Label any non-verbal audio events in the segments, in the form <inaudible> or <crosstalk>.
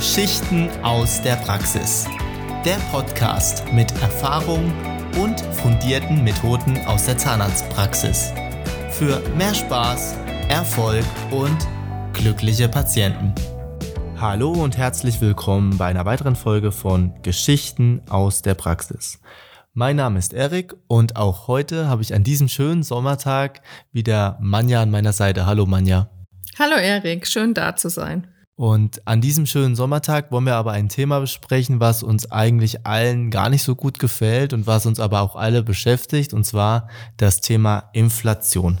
Geschichten aus der Praxis. Der Podcast mit Erfahrung und fundierten Methoden aus der Zahnarztpraxis. Für mehr Spaß, Erfolg und glückliche Patienten. Hallo und herzlich willkommen bei einer weiteren Folge von Geschichten aus der Praxis. Mein Name ist Erik und auch heute habe ich an diesem schönen Sommertag wieder Manja an meiner Seite. Hallo Manja. Hallo Erik, schön da zu sein. Und an diesem schönen Sommertag wollen wir aber ein Thema besprechen, was uns eigentlich allen gar nicht so gut gefällt und was uns aber auch alle beschäftigt, und zwar das Thema Inflation.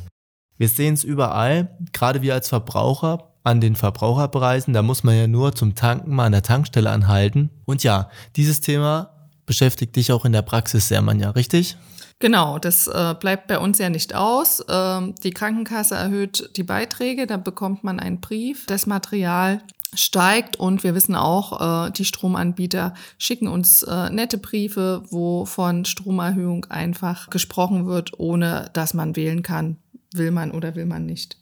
Wir sehen es überall, gerade wir als Verbraucher an den Verbraucherpreisen, da muss man ja nur zum Tanken mal an der Tankstelle anhalten. Und ja, dieses Thema beschäftigt dich auch in der Praxis sehr, Manja, richtig? Genau, das äh, bleibt bei uns ja nicht aus. Ähm, die Krankenkasse erhöht die Beiträge, da bekommt man einen Brief. Das Material steigt und wir wissen auch, äh, die Stromanbieter schicken uns äh, nette Briefe, wo von Stromerhöhung einfach gesprochen wird, ohne dass man wählen kann, will man oder will man nicht.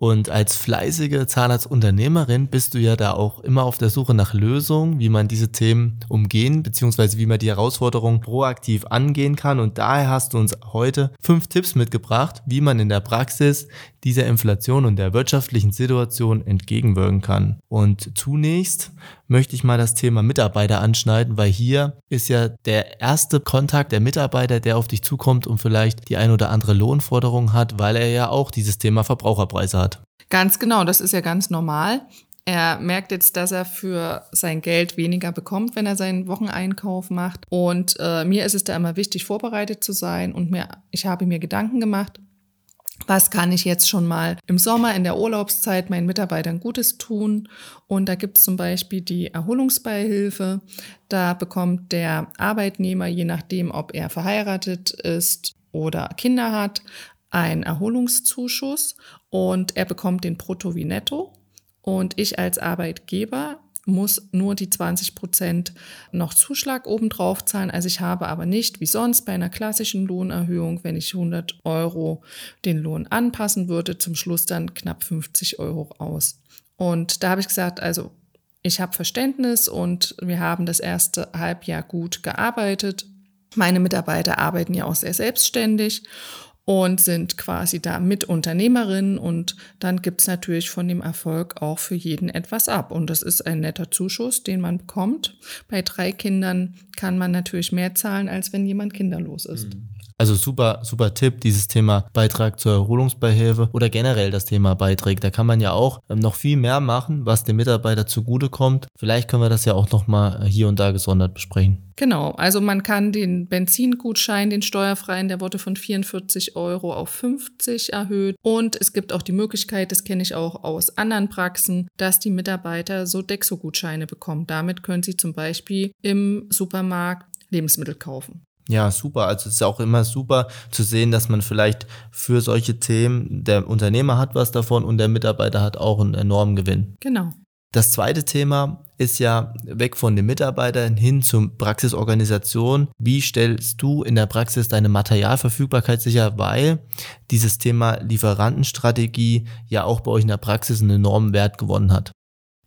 Und als fleißige Zahnarztunternehmerin bist du ja da auch immer auf der Suche nach Lösungen, wie man diese Themen umgehen, beziehungsweise wie man die Herausforderungen proaktiv angehen kann. Und daher hast du uns heute fünf Tipps mitgebracht, wie man in der Praxis dieser Inflation und der wirtschaftlichen Situation entgegenwirken kann. Und zunächst möchte ich mal das Thema Mitarbeiter anschneiden, weil hier ist ja der erste Kontakt der Mitarbeiter, der auf dich zukommt und vielleicht die ein oder andere Lohnforderung hat, weil er ja auch dieses Thema Verbraucherpreise hat. Ganz genau, das ist ja ganz normal. Er merkt jetzt, dass er für sein Geld weniger bekommt, wenn er seinen Wocheneinkauf macht. Und äh, mir ist es da immer wichtig, vorbereitet zu sein. Und mir, ich habe mir Gedanken gemacht, was kann ich jetzt schon mal im Sommer in der Urlaubszeit meinen Mitarbeitern Gutes tun? Und da gibt es zum Beispiel die Erholungsbeihilfe. Da bekommt der Arbeitnehmer, je nachdem, ob er verheiratet ist oder Kinder hat, einen Erholungszuschuss und er bekommt den Brutto wie Netto. Und ich als Arbeitgeber muss nur die 20 Prozent noch Zuschlag obendrauf zahlen. Also ich habe aber nicht wie sonst bei einer klassischen Lohnerhöhung, wenn ich 100 Euro den Lohn anpassen würde, zum Schluss dann knapp 50 Euro aus. Und da habe ich gesagt, also ich habe Verständnis und wir haben das erste Halbjahr gut gearbeitet. Meine Mitarbeiter arbeiten ja auch sehr selbstständig und sind quasi da Mitunternehmerinnen und dann gibt's natürlich von dem Erfolg auch für jeden etwas ab. Und das ist ein netter Zuschuss, den man bekommt. Bei drei Kindern kann man natürlich mehr zahlen, als wenn jemand kinderlos ist. Mhm. Also super, super Tipp, dieses Thema Beitrag zur Erholungsbeihilfe oder generell das Thema Beiträge. Da kann man ja auch ähm, noch viel mehr machen, was dem Mitarbeiter zugutekommt. Vielleicht können wir das ja auch nochmal hier und da gesondert besprechen. Genau, also man kann den Benzingutschein, den steuerfreien, der wurde von 44 Euro auf 50 erhöht. Und es gibt auch die Möglichkeit, das kenne ich auch aus anderen Praxen, dass die Mitarbeiter so Dexo-Gutscheine bekommen. Damit können sie zum Beispiel im Supermarkt Lebensmittel kaufen. Ja, super. Also es ist auch immer super zu sehen, dass man vielleicht für solche Themen, der Unternehmer hat was davon und der Mitarbeiter hat auch einen enormen Gewinn. Genau. Das zweite Thema ist ja weg von den Mitarbeitern hin zur Praxisorganisation. Wie stellst du in der Praxis deine Materialverfügbarkeit sicher, weil dieses Thema Lieferantenstrategie ja auch bei euch in der Praxis einen enormen Wert gewonnen hat?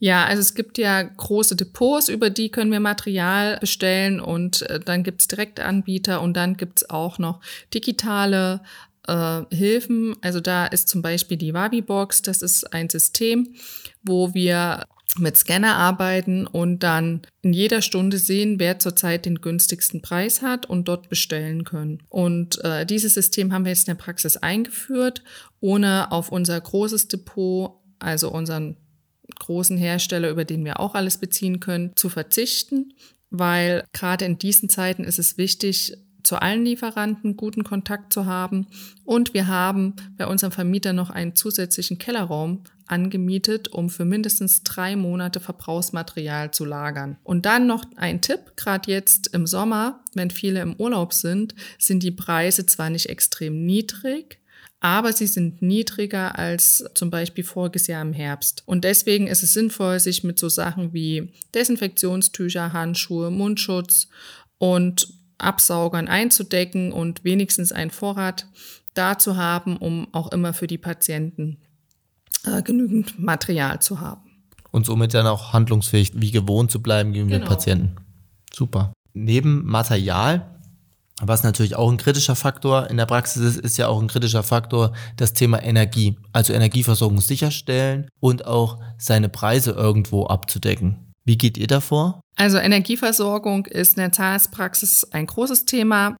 Ja, also es gibt ja große Depots, über die können wir Material bestellen und äh, dann gibt's direkte Anbieter und dann gibt's auch noch digitale äh, Hilfen. Also da ist zum Beispiel die Wabi-Box, das ist ein System, wo wir mit Scanner arbeiten und dann in jeder Stunde sehen, wer zurzeit den günstigsten Preis hat und dort bestellen können. Und äh, dieses System haben wir jetzt in der Praxis eingeführt, ohne auf unser großes Depot, also unseren großen Hersteller, über den wir auch alles beziehen können, zu verzichten, weil gerade in diesen Zeiten ist es wichtig, zu allen Lieferanten guten Kontakt zu haben. Und wir haben bei unserem Vermieter noch einen zusätzlichen Kellerraum angemietet, um für mindestens drei Monate Verbrauchsmaterial zu lagern. Und dann noch ein Tipp, gerade jetzt im Sommer, wenn viele im Urlaub sind, sind die Preise zwar nicht extrem niedrig, aber sie sind niedriger als zum Beispiel voriges Jahr im Herbst. Und deswegen ist es sinnvoll, sich mit so Sachen wie Desinfektionstücher, Handschuhe, Mundschutz und Absaugern einzudecken und wenigstens einen Vorrat da zu haben, um auch immer für die Patienten äh, genügend Material zu haben. und somit dann auch handlungsfähig wie gewohnt zu bleiben gegenüber genau. Patienten. Super. Neben Material was natürlich auch ein kritischer Faktor in der Praxis ist, ist ja auch ein kritischer Faktor das Thema Energie. Also Energieversorgung sicherstellen und auch seine Preise irgendwo abzudecken. Wie geht ihr davor? Also Energieversorgung ist in der Zahnarztpraxis ein großes Thema.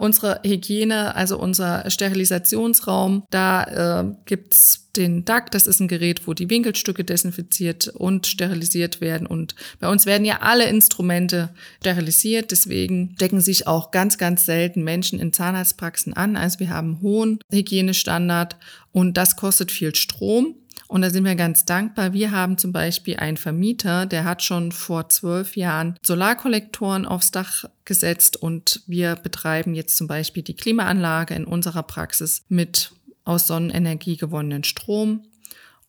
Unsere Hygiene, also unser Sterilisationsraum, da äh, gibt's den DAC, das ist ein Gerät, wo die Winkelstücke desinfiziert und sterilisiert werden. Und bei uns werden ja alle Instrumente sterilisiert, deswegen decken sich auch ganz, ganz selten Menschen in Zahnarztpraxen an. Also wir haben hohen Hygienestandard und das kostet viel Strom. Und da sind wir ganz dankbar. Wir haben zum Beispiel einen Vermieter, der hat schon vor zwölf Jahren Solarkollektoren aufs Dach gesetzt und wir betreiben jetzt zum Beispiel die Klimaanlage in unserer Praxis mit aus Sonnenenergie gewonnenen Strom.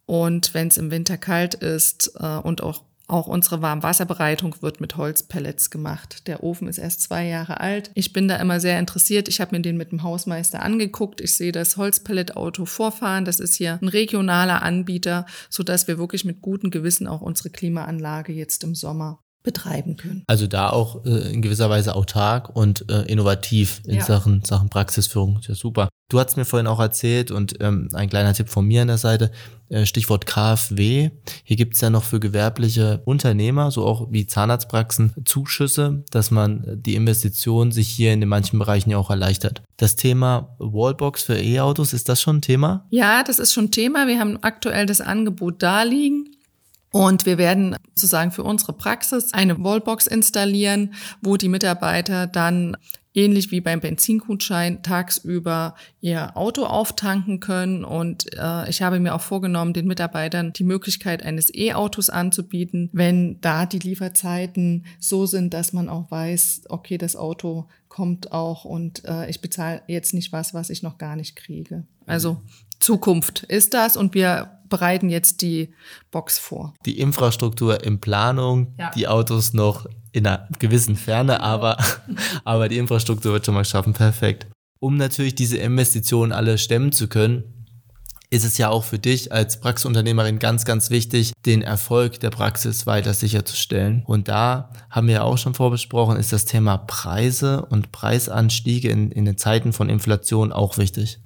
Und wenn es im Winter kalt ist äh, und auch auch unsere Warmwasserbereitung wird mit Holzpellets gemacht. Der Ofen ist erst zwei Jahre alt. Ich bin da immer sehr interessiert. Ich habe mir den mit dem Hausmeister angeguckt. Ich sehe das Holzpelletauto vorfahren. Das ist hier ein regionaler Anbieter, sodass wir wirklich mit gutem Gewissen auch unsere Klimaanlage jetzt im Sommer betreiben können. Also da auch äh, in gewisser Weise autark und äh, innovativ in ja. Sachen, Sachen Praxisführung. Ja, super. Du hast mir vorhin auch erzählt und ähm, ein kleiner Tipp von mir an der Seite, äh, Stichwort KfW. Hier gibt es ja noch für gewerbliche Unternehmer, so auch wie Zahnarztpraxen, Zuschüsse, dass man die Investition sich hier in den manchen Bereichen ja auch erleichtert. Das Thema Wallbox für E-Autos, ist das schon ein Thema? Ja, das ist schon ein Thema. Wir haben aktuell das Angebot da liegen. Und wir werden sozusagen für unsere Praxis eine Wallbox installieren, wo die Mitarbeiter dann ähnlich wie beim Benzingutschein tagsüber ihr Auto auftanken können. Und äh, ich habe mir auch vorgenommen, den Mitarbeitern die Möglichkeit eines E-Autos anzubieten, wenn da die Lieferzeiten so sind, dass man auch weiß, okay, das Auto kommt auch und äh, ich bezahle jetzt nicht was, was ich noch gar nicht kriege. Also Zukunft ist das und wir bereiten jetzt die Box vor. Die Infrastruktur in Planung, ja. die Autos noch in einer gewissen Ferne, aber, <laughs> aber die Infrastruktur wird schon mal schaffen. Perfekt. Um natürlich diese Investitionen alle stemmen zu können, ist es ja auch für dich als Praxisunternehmerin ganz, ganz wichtig, den Erfolg der Praxis weiter sicherzustellen. Und da haben wir ja auch schon vorbesprochen, ist das Thema Preise und Preisanstiege in, in den Zeiten von Inflation auch wichtig.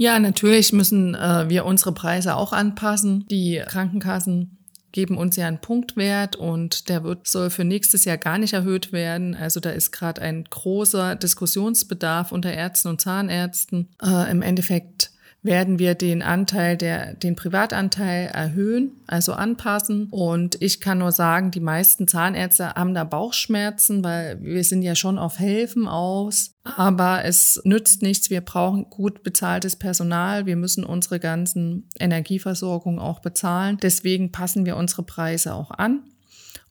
Ja, natürlich müssen äh, wir unsere Preise auch anpassen. Die Krankenkassen geben uns ja einen Punktwert und der wird, soll für nächstes Jahr gar nicht erhöht werden. Also da ist gerade ein großer Diskussionsbedarf unter Ärzten und Zahnärzten. Äh, Im Endeffekt werden wir den Anteil der, den Privatanteil erhöhen, also anpassen. Und ich kann nur sagen, die meisten Zahnärzte haben da Bauchschmerzen, weil wir sind ja schon auf Helfen aus. Aber es nützt nichts. Wir brauchen gut bezahltes Personal. Wir müssen unsere ganzen Energieversorgung auch bezahlen. Deswegen passen wir unsere Preise auch an.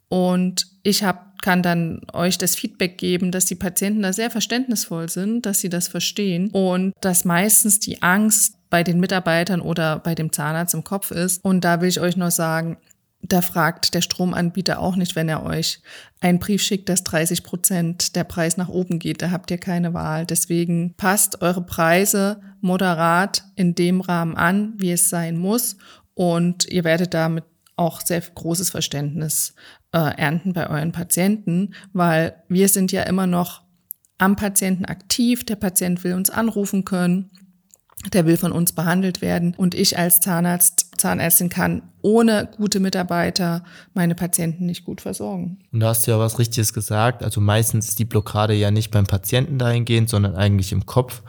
Und ich hab, kann dann euch das Feedback geben, dass die Patienten da sehr verständnisvoll sind, dass sie das verstehen und dass meistens die Angst bei den Mitarbeitern oder bei dem Zahnarzt im Kopf ist. Und da will ich euch nur sagen, da fragt der Stromanbieter auch nicht, wenn er euch einen Brief schickt, dass 30 Prozent der Preis nach oben geht. Da habt ihr keine Wahl. Deswegen passt eure Preise moderat in dem Rahmen an, wie es sein muss. Und ihr werdet damit auch sehr großes Verständnis äh, ernten bei euren Patienten, weil wir sind ja immer noch am Patienten aktiv. Der Patient will uns anrufen können der will von uns behandelt werden. Und ich als Zahnarzt, Zahnärztin kann ohne gute Mitarbeiter meine Patienten nicht gut versorgen. Und da hast du ja was Richtiges gesagt. Also meistens ist die Blockade ja nicht beim Patienten dahingehend, sondern eigentlich im Kopf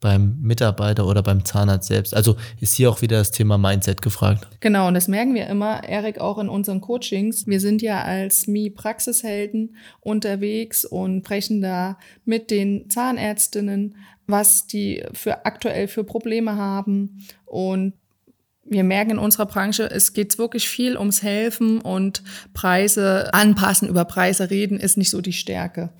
beim Mitarbeiter oder beim Zahnarzt selbst. Also ist hier auch wieder das Thema Mindset gefragt. Genau, und das merken wir immer, Erik, auch in unseren Coachings. Wir sind ja als Mi-Praxishelden unterwegs und brechen da mit den Zahnärztinnen, was die für aktuell für Probleme haben und wir merken in unserer Branche, es geht wirklich viel ums Helfen und Preise anpassen, über Preise reden ist nicht so die Stärke.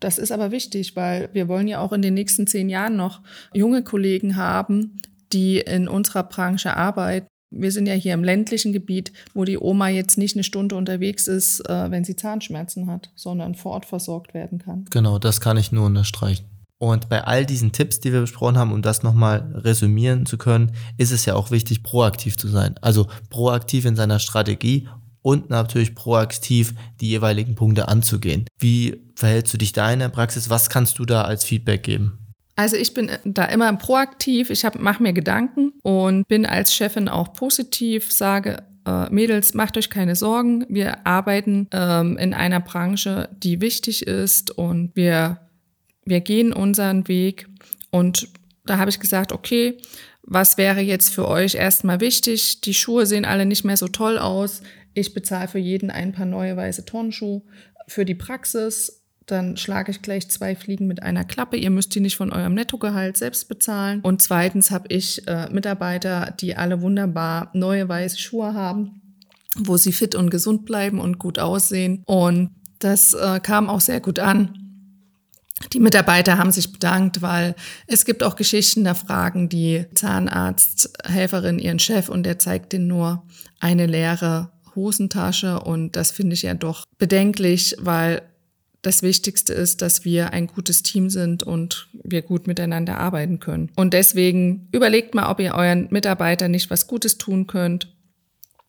Das ist aber wichtig, weil wir wollen ja auch in den nächsten zehn Jahren noch junge Kollegen haben, die in unserer Branche arbeiten. Wir sind ja hier im ländlichen Gebiet, wo die Oma jetzt nicht eine Stunde unterwegs ist, äh, wenn sie Zahnschmerzen hat, sondern vor Ort versorgt werden kann. Genau, das kann ich nur unterstreichen. Und bei all diesen Tipps, die wir besprochen haben, um das nochmal resümieren zu können, ist es ja auch wichtig, proaktiv zu sein. Also proaktiv in seiner Strategie und natürlich proaktiv die jeweiligen Punkte anzugehen. Wie verhältst du dich da in der Praxis? Was kannst du da als Feedback geben? Also ich bin da immer proaktiv, ich mache mir Gedanken und bin als Chefin auch positiv, sage, äh, Mädels, macht euch keine Sorgen, wir arbeiten ähm, in einer Branche, die wichtig ist und wir, wir gehen unseren Weg. Und da habe ich gesagt, okay, was wäre jetzt für euch erstmal wichtig? Die Schuhe sehen alle nicht mehr so toll aus. Ich bezahle für jeden ein paar neue weiße Turnschuhe. Für die Praxis dann schlage ich gleich zwei Fliegen mit einer Klappe. Ihr müsst die nicht von eurem Nettogehalt selbst bezahlen. Und zweitens habe ich äh, Mitarbeiter, die alle wunderbar neue weiße Schuhe haben, wo sie fit und gesund bleiben und gut aussehen. Und das äh, kam auch sehr gut an. Die Mitarbeiter haben sich bedankt, weil es gibt auch Geschichten, da fragen die Zahnarzthelferin ihren Chef und der zeigt ihnen nur eine leere Hosentasche und das finde ich ja doch bedenklich, weil das Wichtigste ist, dass wir ein gutes Team sind und wir gut miteinander arbeiten können. Und deswegen überlegt mal, ob ihr euren Mitarbeitern nicht was Gutes tun könnt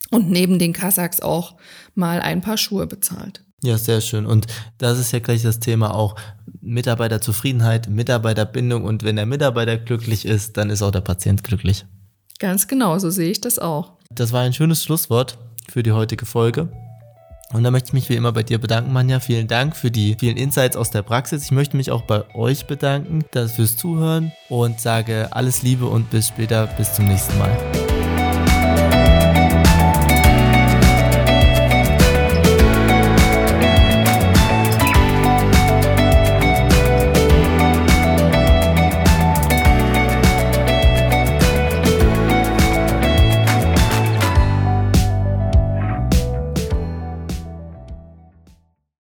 und neben den Kasachs auch mal ein paar Schuhe bezahlt. Ja, sehr schön. Und das ist ja gleich das Thema auch Mitarbeiterzufriedenheit, Mitarbeiterbindung. Und wenn der Mitarbeiter glücklich ist, dann ist auch der Patient glücklich. Ganz genau, so sehe ich das auch. Das war ein schönes Schlusswort für die heutige Folge. Und da möchte ich mich wie immer bei dir bedanken, Manja. Vielen Dank für die vielen Insights aus der Praxis. Ich möchte mich auch bei euch bedanken fürs Zuhören und sage alles Liebe und bis später, bis zum nächsten Mal.